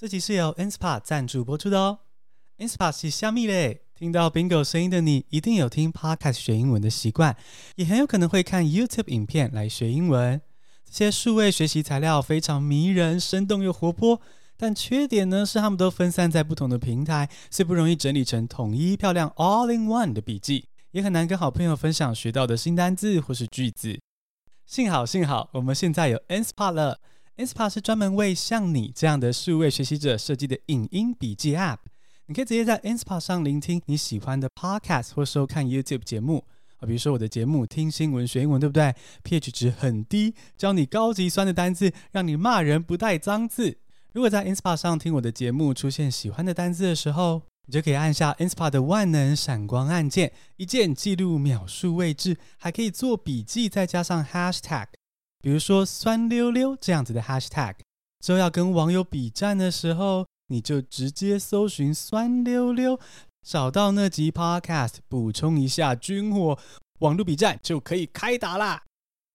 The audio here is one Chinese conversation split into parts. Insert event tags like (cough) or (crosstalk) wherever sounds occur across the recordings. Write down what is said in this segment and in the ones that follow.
这集是由 Inspire 赞助播出的哦。Inspire 是虾米嘞？听到 Bingo 声音的你，一定有听 Podcast 学英文的习惯，也很有可能会看 YouTube 影片来学英文。这些数位学习材料非常迷人、生动又活泼，但缺点呢是他们都分散在不同的平台，所以不容易整理成统一漂亮 All in One 的笔记，也很难跟好朋友分享学到的新单字或是句子。幸好，幸好我们现在有 Inspire 了。Inspire 是专门为像你这样的数位学习者设计的影音笔记 App。你可以直接在 Inspire 上聆听你喜欢的 Podcast 或收看 YouTube 节目啊，比如说我的节目《听新闻学英文》，对不对？pH 值很低，教你高级酸的单字，让你骂人不带脏字。如果在 Inspire 上听我的节目，出现喜欢的单字的时候，你就可以按下 Inspire 的万能闪光按键，一键记录秒数位置，还可以做笔记，再加上 Hashtag。比如说“酸溜溜”这样子的 hashtag，之后要跟网友比战的时候，你就直接搜寻“酸溜溜”，找到那集 podcast，补充一下军火，网络比战就可以开打啦。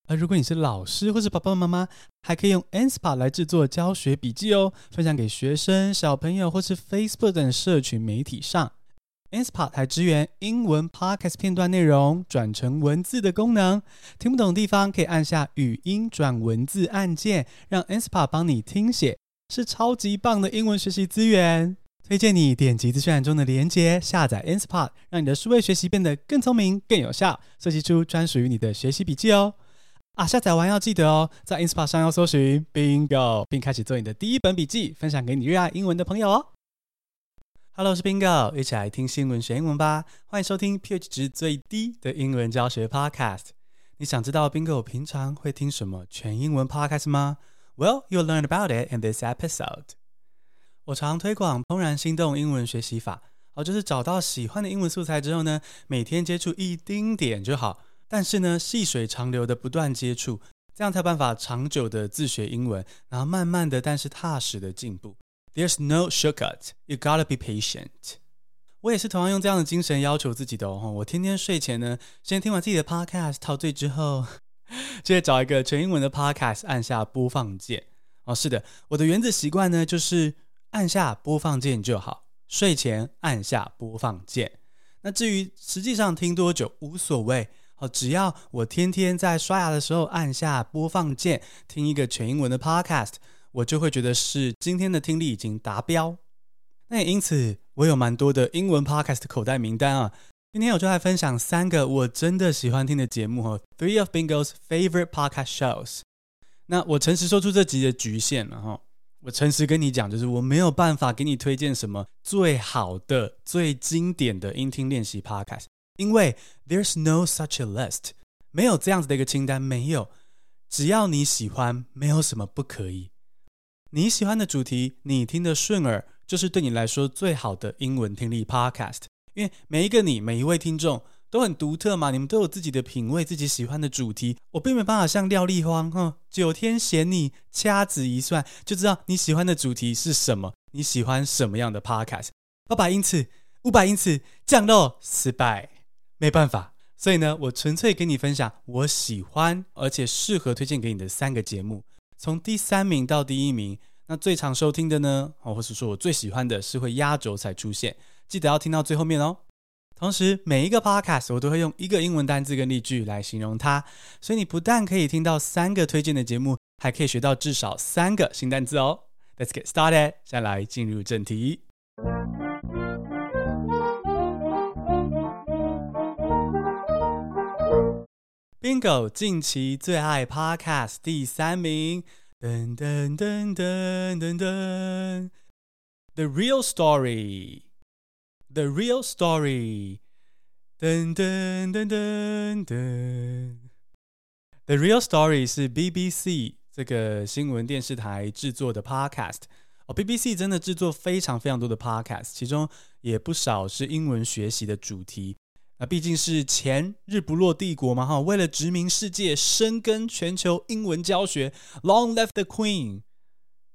而如果你是老师或是爸爸妈妈，还可以用 Inspire 来制作教学笔记哦，分享给学生、小朋友或是 Facebook 等社群媒体上。InSpot 还支援英文 Podcast 片段内容转成文字的功能，听不懂的地方可以按下语音转文字按键，让 InSpot 帮你听写，是超级棒的英文学习资源。推荐你点击资讯栏中的连接，下载 InSpot，让你的数位学习变得更聪明、更有效，设计出专属于你的学习笔记哦。啊，下载完要记得哦，在 InSpot 上要搜寻 Bingo，并开始做你的第一本笔记，分享给你热爱英文的朋友哦。Hello，我是 Bingo，一起来听新闻学英文吧。欢迎收听 pH 值最低的英文教学 Podcast。你想知道 Bingo 平常会听什么全英文 Podcast 吗？Well, you'll learn about it in this episode。我常推广怦然心动英文学习法，哦，就是找到喜欢的英文素材之后呢，每天接触一丁点就好，但是呢，细水长流的不断接触，这样才有办法长久的自学英文，然后慢慢的但是踏实的进步。There's no shortcut. You gotta be patient. 我也是同样用这样的精神要求自己的哦。我天天睡前呢，先听完自己的 podcast 陶醉之后，(laughs) 接着找一个全英文的 podcast，按下播放键。哦，是的，我的原子习惯呢，就是按下播放键就好。睡前按下播放键。那至于实际上听多久无所谓哦，只要我天天在刷牙的时候按下播放键，听一个全英文的 podcast。我就会觉得是今天的听力已经达标，那也因此我有蛮多的英文 podcast 的口袋名单啊。今天我就来分享三个我真的喜欢听的节目哈，Three of Bingo's favorite podcast shows。那我诚实说出这集的局限了哈，我诚实跟你讲，就是我没有办法给你推荐什么最好的、最经典的英听练习 podcast，因为 There's no such a list，没有这样子的一个清单，没有，只要你喜欢，没有什么不可以。你喜欢的主题，你听得顺耳，就是对你来说最好的英文听力 podcast。因为每一个你，每一位听众都很独特嘛，你们都有自己的品味，自己喜欢的主题。我并没办法像廖丽花，哈，九天嫌你掐指一算就知道你喜欢的主题是什么，你喜欢什么样的 podcast。八百英尺，五百英尺，降落失败，没办法。所以呢，我纯粹跟你分享我喜欢而且适合推荐给你的三个节目。从第三名到第一名，那最常收听的呢？哦，或是说我最喜欢的是会压轴才出现，记得要听到最后面哦。同时，每一个 podcast 我都会用一个英文单字跟例句来形容它，所以你不但可以听到三个推荐的节目，还可以学到至少三个新单字哦。Let's get started，先来进入正题。近期最爱 Podcast 第三名，噔噔噔噔噔噔，The Real Story，The Real Story，噔噔噔噔噔，The Real Story 是 BBC 这个新闻电视台制作的 Podcast 哦，BBC 真的制作非常非常多的 Podcast，其中也不少是英文学习的主题。那毕竟是前日不落帝国嘛，哈，为了殖民世界、深耕全球英文教学，Long live the Queen。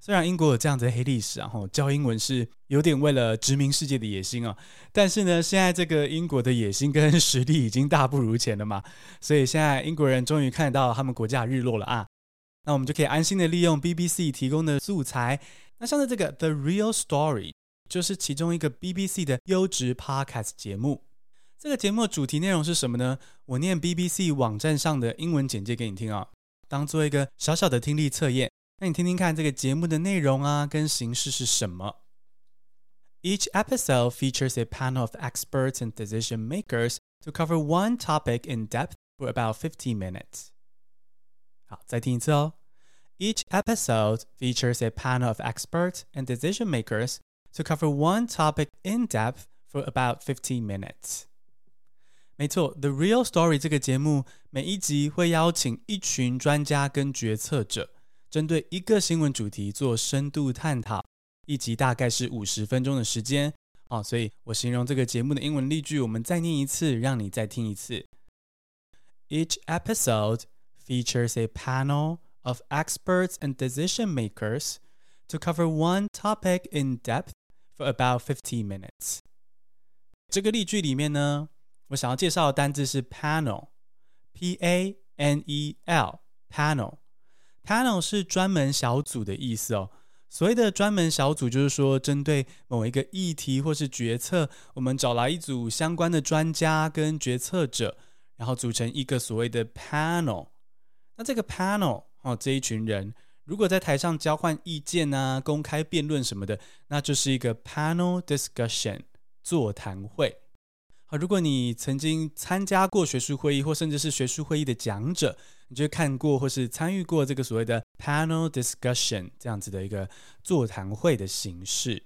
虽然英国有这样子的黑历史，然后教英文是有点为了殖民世界的野心啊，但是呢，现在这个英国的野心跟实力已经大不如前了嘛，所以现在英国人终于看到他们国家的日落了啊。那我们就可以安心的利用 BBC 提供的素材，那像是这个 The Real Story，就是其中一个 BBC 的优质 Podcast 节目。这个节目的主题内容是什么呢？我念 BBC 网站上的英文简介给你听啊，当做一个小小的听力测验。那你听听看这个节目的内容啊，跟形式是什么？Each episode features a panel of experts and decision makers to cover one topic in depth for about fifty minutes。好，再听一次哦。Each episode features a panel of experts and decision makers to cover one topic in depth for about fifty minutes。 没错，The Real Story 这个节目每一集会邀请一群专家跟决策者，针对一个新闻主题做深度探讨。一集大概是五十分钟的时间啊，所以我形容这个节目的英文例句，我们再念一次，让你再听一次。Each episode features a panel of experts and decision makers to cover one topic in depth for about fifty minutes。这个例句里面呢， 我想要介绍的单字是 panel，P-A-N-E-L，panel，panel 是专门小组的意思哦。所谓的专门小组，就是说针对某一个议题或是决策，我们找来一组相关的专家跟决策者，然后组成一个所谓的 panel。那这个 panel 哦，这一群人如果在台上交换意见啊、公开辩论什么的，那就是一个 panel discussion 座谈会。好，如果你曾经参加过学术会议，或甚至是学术会议的讲者，你就看过或是参与过这个所谓的 panel discussion 这样子的一个座谈会的形式。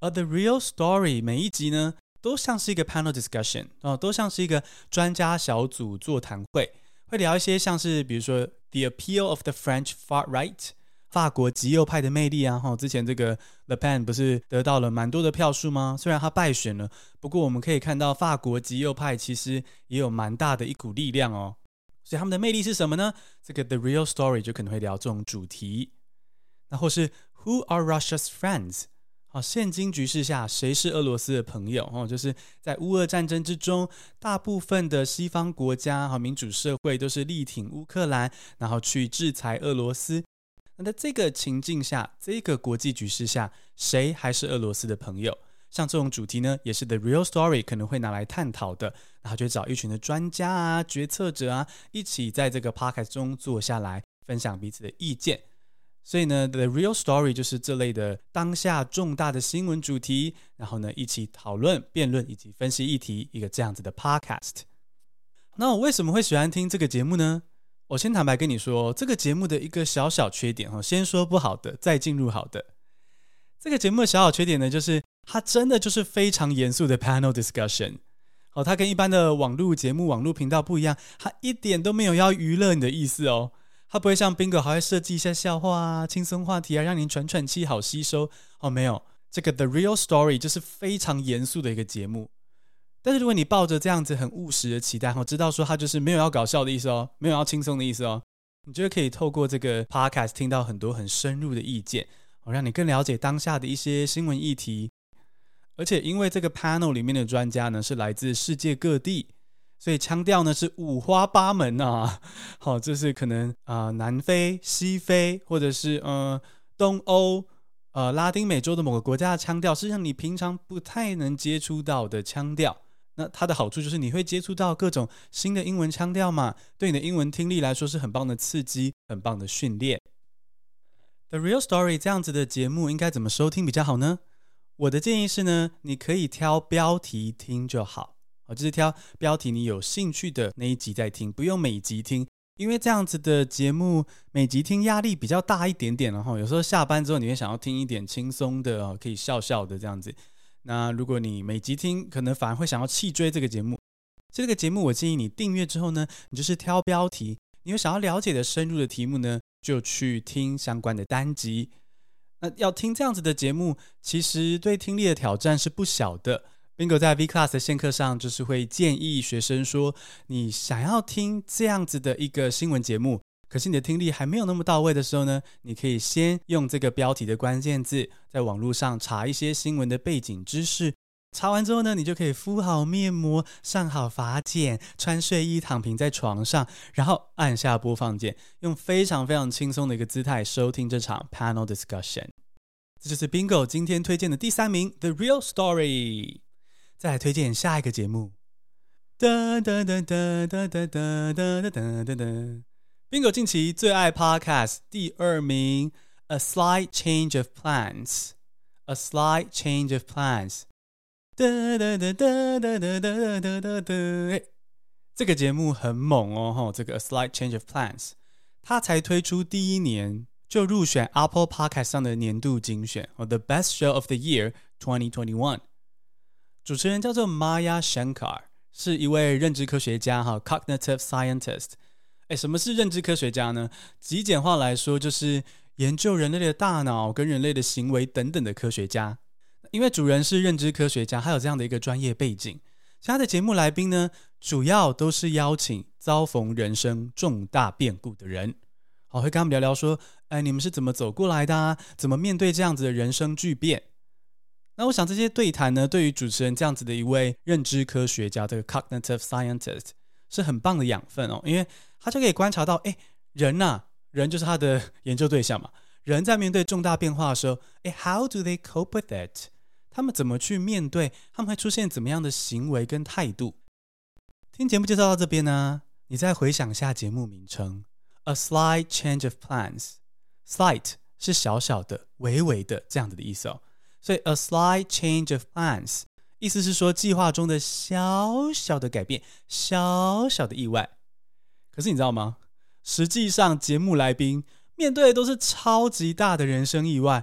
而 The Real Story 每一集呢，都像是一个 panel discussion 哦，都像是一个专家小组座谈会，会聊一些像是比如说 The Appeal of the French Far Right。法国极右派的魅力啊，哈，之前这个 Le Pen 不是得到了蛮多的票数吗？虽然他败选了，不过我们可以看到法国极右派其实也有蛮大的一股力量哦。所以他们的魅力是什么呢？这个 The Real Story 就可能会聊这种主题。那或是 Who are Russia's friends？好，现今局势下谁是俄罗斯的朋友？哦，就是在乌俄战争之中，大部分的西方国家和民主社会都是力挺乌克兰，然后去制裁俄罗斯。那在这个情境下，这个国际局势下，谁还是俄罗斯的朋友？像这种主题呢，也是 The Real Story 可能会拿来探讨的。然后就找一群的专家啊、决策者啊，一起在这个 podcast 中坐下来，分享彼此的意见。所以呢，The Real Story 就是这类的当下重大的新闻主题，然后呢，一起讨论、辩论以及分析议题，一个这样子的 podcast。那我为什么会喜欢听这个节目呢？我先坦白跟你说，这个节目的一个小小缺点哈，先说不好的，再进入好的。这个节目的小小缺点呢，就是它真的就是非常严肃的 panel discussion。哦，它跟一般的网络节目、网络频道不一样，它一点都没有要娱乐你的意思哦。它不会像 Bingo 还会设计一下笑话啊、轻松话题啊，让您喘喘气好吸收。哦，没有，这个 The Real Story 就是非常严肃的一个节目。但是如果你抱着这样子很务实的期待，我知道说他就是没有要搞笑的意思哦，没有要轻松的意思哦，你觉得可以透过这个 podcast 听到很多很深入的意见，哦，让你更了解当下的一些新闻议题。而且因为这个 panel 里面的专家呢是来自世界各地，所以腔调呢是五花八门啊。好，(laughs) 这是可能啊、南非、西非，或者是呃东欧、呃拉丁美洲的某个国家的腔调，是让你平常不太能接触到的腔调。那它的好处就是你会接触到各种新的英文腔调嘛，对你的英文听力来说是很棒的刺激，很棒的训练。The Real Story 这样子的节目应该怎么收听比较好呢？我的建议是呢，你可以挑标题听就好，哦，就是挑标题你有兴趣的那一集再听，不用每集听，因为这样子的节目每集听压力比较大一点点，然后有时候下班之后你会想要听一点轻松的啊，可以笑笑的这样子。那如果你每集听，可能反而会想要弃追这个节目。这个节目我建议你订阅之后呢，你就是挑标题，你有想要了解的深入的题目呢，就去听相关的单集。那要听这样子的节目，其实对听力的挑战是不小的。Bingo 在 V Class 的线课上，就是会建议学生说，你想要听这样子的一个新闻节目。可是你的听力还没有那么到位的时候呢，你可以先用这个标题的关键字，在网络上查一些新闻的背景知识。查完之后呢，你就可以敷好面膜，上好发检，穿睡衣躺平在床上，然后按下播放键，用非常非常轻松的一个姿态收听这场 panel discussion。这就是 Bingo 今天推荐的第三名《The Real Story》。再来推荐下一个节目。哒哒哒哒哒哒哒哒哒哒哒。Bingo 近期最爱 Podcast 第二名，《A Slight Change of Plans》。A Slight Change of Plans。哒哒哒哒哒哒哒哒哒哒。这个节目很猛哦，哈！这个《A Slight Change of Plans》，它才推出第一年就入选 Apple Podcast 上的年度精选哦，The Best Show of the Year 2021。主持人叫做 Maya Shankar，是一位认知科学家哈，Cognitive Scientist。哎，什么是认知科学家呢？极简化来说，就是研究人类的大脑跟人类的行为等等的科学家。因为主人是认知科学家，他有这样的一个专业背景。其他的节目来宾呢，主要都是邀请遭逢人生重大变故的人，好，会跟他们聊聊说，哎，你们是怎么走过来的啊？怎么面对这样子的人生巨变？那我想这些对谈呢，对于主持人这样子的一位认知科学家，这个 cognitive scientist 是很棒的养分哦，因为他就可以观察到，哎，人呐、啊，人就是他的 (laughs) 研究对象嘛，人在面对重大变化的时候，哎，how do they cope with it？他们怎么去面对？他们会出现怎么样的行为跟态度？听节目介绍到这边呢，你再回想一下节目名称：A slight change of plans。Slight 是小小的、微微的这样子的意思哦。所以 A slight change of plans 意思是说计划中的小小的改变、小小的意外。可是你知道吗？实际上节目来宾面对的都是超级大的人生意外。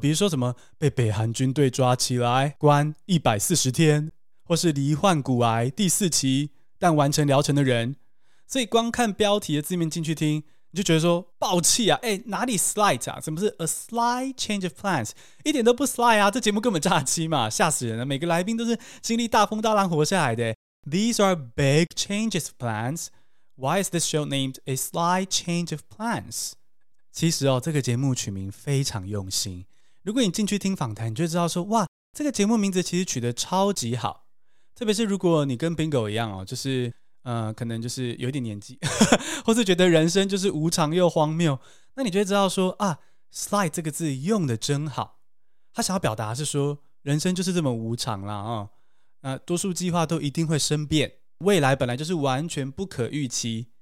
比如说什么被北韩军队抓起来关一百四十天，或是罹患骨癌第四期但完成疗程的人，所以光看标题的字面进去听，就觉得说爆气啊！哎，哪里 slight 啊？怎么是 a slight change of plans？一点都不 slight 啊！这节目根本诈欺嘛，吓死人了！每个来宾都是经历大风大浪活下来的。These are big changes of plans. Why is this show named a slight change of plans？其实哦，这个节目取名非常用心。如果你进去听访谈，你就知道说，哇，这个节目名字其实取得超级好。特别是如果你跟 Bingo 一样哦，就是呃，可能就是有点年纪，(laughs) 或是觉得人生就是无常又荒谬，那你就会知道说啊，“slide” 这个字用的真好。他想要表达是说，人生就是这么无常啦啊、哦，那多数计划都一定会生变，未来本来就是完全不可预期。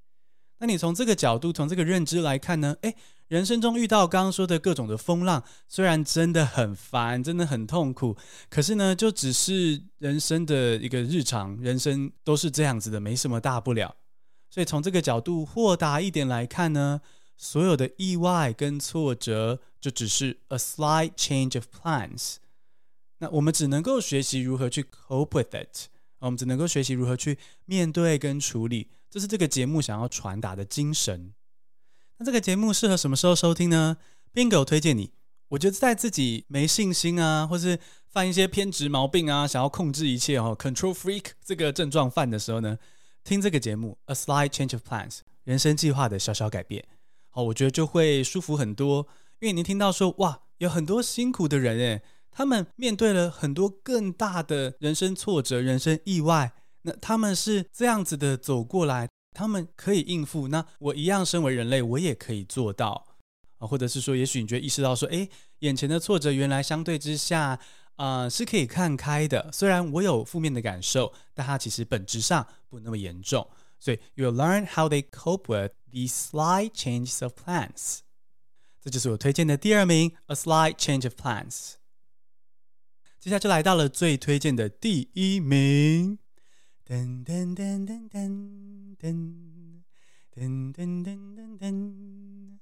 那你从这个角度，从这个认知来看呢？诶。人生中遇到刚刚说的各种的风浪，虽然真的很烦，真的很痛苦，可是呢，就只是人生的一个日常，人生都是这样子的，没什么大不了。所以从这个角度豁达一点来看呢，所有的意外跟挫折，就只是 a slight change of plans。那我们只能够学习如何去 cope with it，我们只能够学习如何去面对跟处理，这是这个节目想要传达的精神。那这个节目适合什么时候收听呢？Bingo 推荐你，我觉得在自己没信心啊，或是犯一些偏执毛病啊，想要控制一切哦，Control Freak 这个症状犯的时候呢，听这个节目《A Slight Change of Plans》人生计划的小小改变，哦，我觉得就会舒服很多。因为您听到说，哇，有很多辛苦的人诶，他们面对了很多更大的人生挫折、人生意外，那他们是这样子的走过来。他们可以应付，那我一样身为人类，我也可以做到啊，或者是说，也许你觉得意识到说，诶，眼前的挫折原来相对之下，啊、呃，是可以看开的。虽然我有负面的感受，但它其实本质上不那么严重。所以，you'll learn how they cope with these slight changes of plans。这就是我推荐的第二名，A Slight Change of Plans。接下来就来到了最推荐的第一名。噔噔噔噔噔噔噔噔噔噔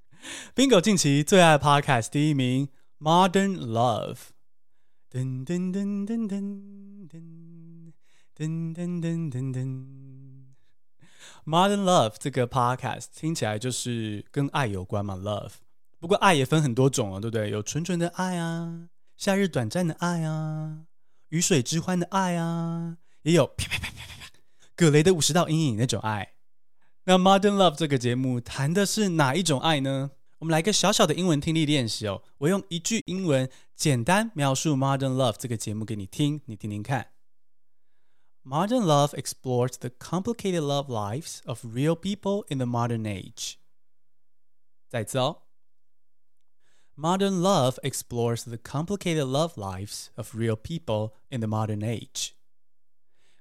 ，Bingo 近期最爱 Podcast 第一名，Modern Love。噔噔噔噔噔噔噔噔噔噔噔，Modern Love 这个 Podcast 听起来就是跟爱有关嘛，Love。不过爱也分很多种哦，对不对？有纯纯的爱啊，夏日短暂的爱啊，鱼水之欢的爱啊。也有啪啪啪啪啪啪，葛雷的五十道阴影那种爱。那 Modern Love 这个节目谈的是哪一种爱呢？我们来个小小的英文听力练习哦。我用一句英文简单描述 Modern Love 这个节目给你听，你听听看。Modern Love explores the complicated love lives of real people in the modern age。再一次哦 Modern Love explores the complicated love lives of real people in the modern age。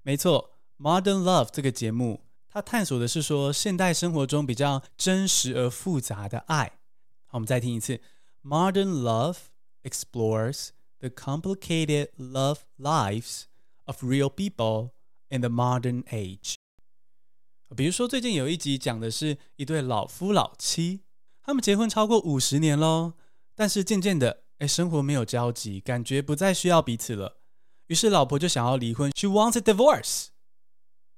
没错 ，Modern Love 这个节目，它探索的是说现代生活中比较真实而复杂的爱。好，我们再听一次：Modern Love explores the complicated love lives of real people in the modern age。比如说，最近有一集讲的是一对老夫老妻，他们结婚超过五十年喽，但是渐渐的，哎，生活没有交集，感觉不再需要彼此了。于是老婆就想要离婚，She wants a divorce。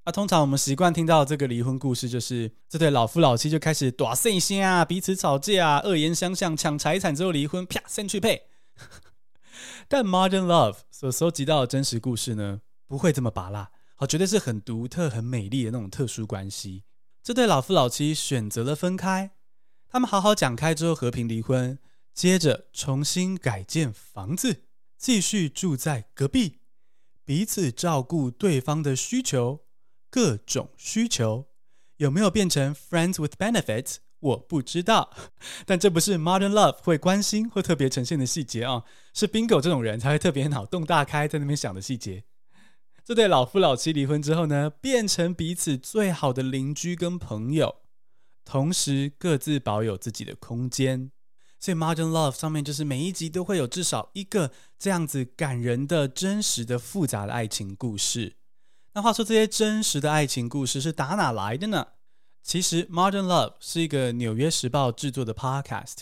啊，通常我们习惯听到这个离婚故事，就是这对老夫老妻就开始大声声啊，彼此吵架啊，恶言相向，抢财产之后离婚，啪，先去配。(laughs) 但 Modern Love 所搜集到的真实故事呢，不会这么拔辣。好，绝对是很独特、很美丽的那种特殊关系。这对老夫老妻选择了分开，他们好好讲开之后和平离婚，接着重新改建房子，继续住在隔壁，彼此照顾对方的需求，各种需求有没有变成 friends with benefits？我不知道，(laughs) 但这不是 Modern Love 会关心或特别呈现的细节啊，是 Bingo 这种人才会特别脑洞大开，在那边想的细节。这对老夫老妻离婚之后呢，变成彼此最好的邻居跟朋友，同时各自保有自己的空间。所以 Modern Love 上面就是每一集都会有至少一个这样子感人的、真实的、复杂的爱情故事。那话说这些真实的爱情故事是打哪来的呢？其实 Modern Love 是一个纽约时报制作的 Podcast，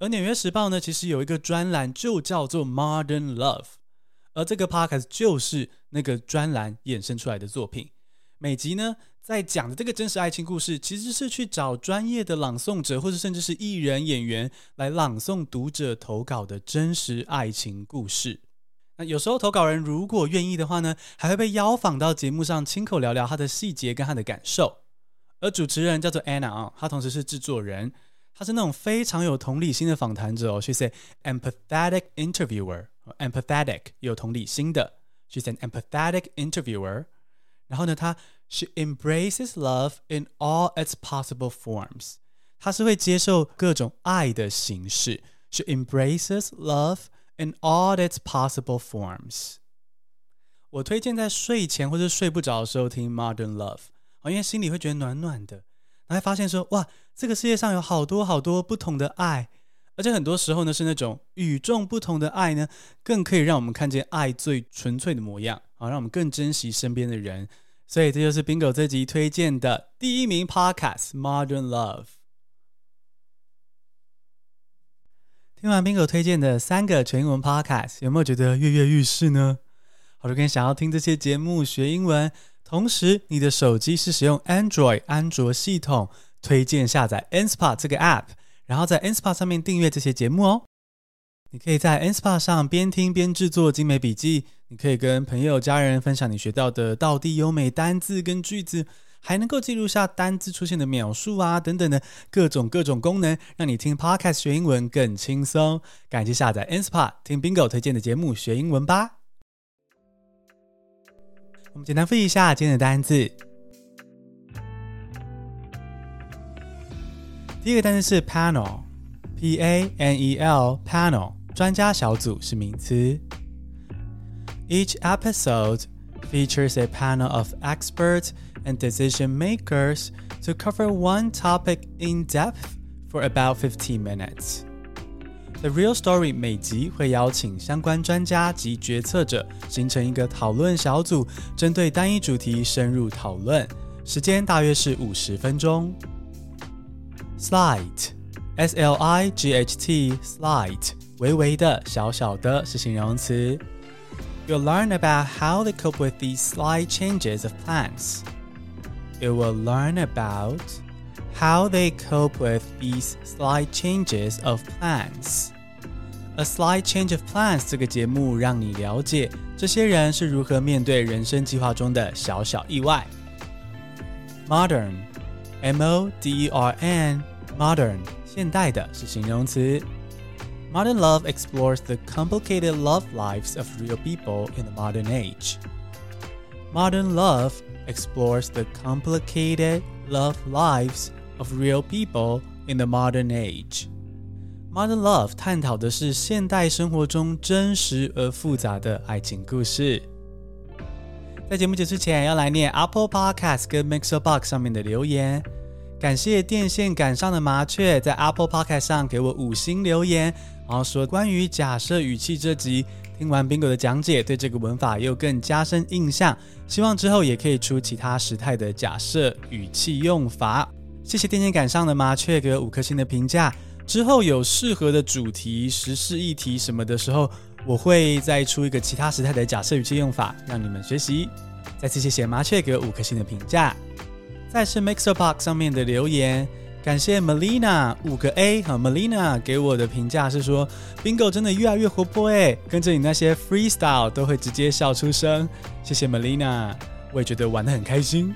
而纽约时报呢，其实有一个专栏就叫做 Modern Love。而这个 podcast 就是那个专栏衍生出来的作品。每集呢，在讲的这个真实爱情故事，其实是去找专业的朗诵者，或者甚至是艺人演员来朗诵读者投稿的真实爱情故事。那有时候投稿人如果愿意的话呢，还会被邀访到节目上，亲口聊聊他的细节跟他的感受。而主持人叫做 Anna 啊，她同时是制作人，她是那种非常有同理心的访谈者哦，She's an empathetic interviewer。empathetic 有同理心的，she's an empathetic interviewer。然后呢，她 she embraces love in all its possible forms。她是会接受各种爱的形式，she embraces love in all its possible forms。我推荐在睡前或者睡不着的时候听 Modern Love，因为心里会觉得暖暖的，然后发现说哇，这个世界上有好多好多不同的爱。而且很多时候呢，是那种与众不同的爱呢，更可以让我们看见爱最纯粹的模样，好，让我们更珍惜身边的人。所以这就是 Bingo 这集推荐的第一名 Podcast《Modern Love》。听完 Bingo 推荐的三个全英文 Podcast，有没有觉得跃跃欲试呢？好，如果想要听这些节目学英文，同时你的手机是使用 Android 安卓系统，推荐下载 inspa 这个 App。然后在 inspa 上面订阅这些节目哦，你可以在 inspa 上边听边制作精美笔记，你可以跟朋友家人分享你学到的道地优美单字跟句子，还能够记录下单字出现的描述啊等等的各种各种功能，让你听 Podcast 学英文更轻松。赶紧下载 Inspot，听 Bingo 推荐的节目学英文吧。我们简单复习一下今天的单字。第一个单词是 panel，P A N E L，panel，专家小组是名词。Each episode features a panel of experts and decision makers to cover one topic in depth for about fifteen minutes. The Real Story 每集会邀请相关专家及决策者形成一个讨论小组，针对单一主题深入讨论，时间大约是五十分钟。Slight, S-L-I-G-H-T, slight，微微的、小小的，是形容词。You'll learn about how they cope with these slight changes of plans. You will learn about how they cope with these slight changes of plans. A slight change of plans 这个节目让你了解这些人是如何面对人生计划中的小小意外。Modern, M-O-D-E-R-N。Modern 现代的是形容词。Modern love explores the complicated love lives of real people in the modern age. Modern love explores the complicated love lives of real people in the modern age. Modern Love 探讨的是现代生活中真实而复杂的爱情故事。在节目结束前，要来念 Apple Podcast 跟 Mixer Box 上面的留言。感谢电线杆上的麻雀在 Apple Podcast 上给我五星留言，然后说关于假设语气这集，听完 Bingo 的讲解，对这个文法又更加深印象。希望之后也可以出其他时态的假设语气用法。谢谢电线杆上的麻雀给五颗星的评价。之后有适合的主题、时事议题什么的时候，我会再出一个其他时态的假设语气用法，让你们学习。再次谢谢麻雀给五颗星的评价。再是 MixerBox 上面的留言，感谢 Melina 五个 A 和 Melina 给我的评价是说，Bingo 真的越来越活泼诶，跟着你那些 Freestyle 都会直接笑出声。谢谢 Melina，我也觉得玩得很开心。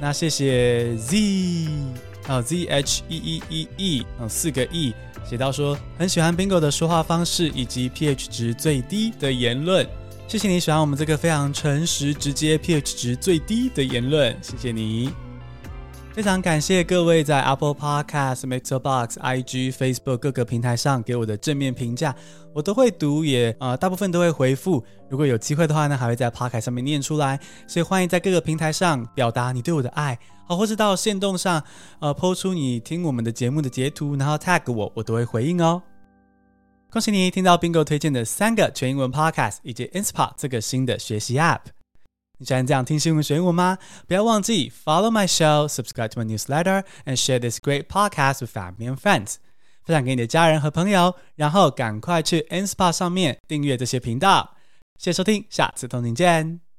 那谢谢 Z。还有 Z H E E E E，嗯，四个 E，写到说很喜欢 Bingo 的说话方式以及 pH 值最低的言论。谢谢你喜欢我们这个非常诚实、直接、pH 值最低的言论，谢谢你。非常感谢各位在 Apple Podcast、MixerBox、IG、Facebook 各个平台上给我的正面评价，我都会读，也呃大部分都会回复。如果有机会的话呢，还会在 Podcast 上面念出来。所以欢迎在各个平台上表达你对我的爱，好，或是到限动上呃抛出你听我们的节目的截图，然后 tag 我，我都会回应哦。恭喜你听到 Bingo 推荐的三个全英文 Podcast 以及 Inspot 这个新的学习 App。你喜欢这样听新闻学英文吗？不要忘记 follow my show, subscribe to my newsletter, and share this great podcast with family and friends。分享给你的家人和朋友，然后赶快去 Inspire 上面订阅这些频道。谢谢收听，下次同您见。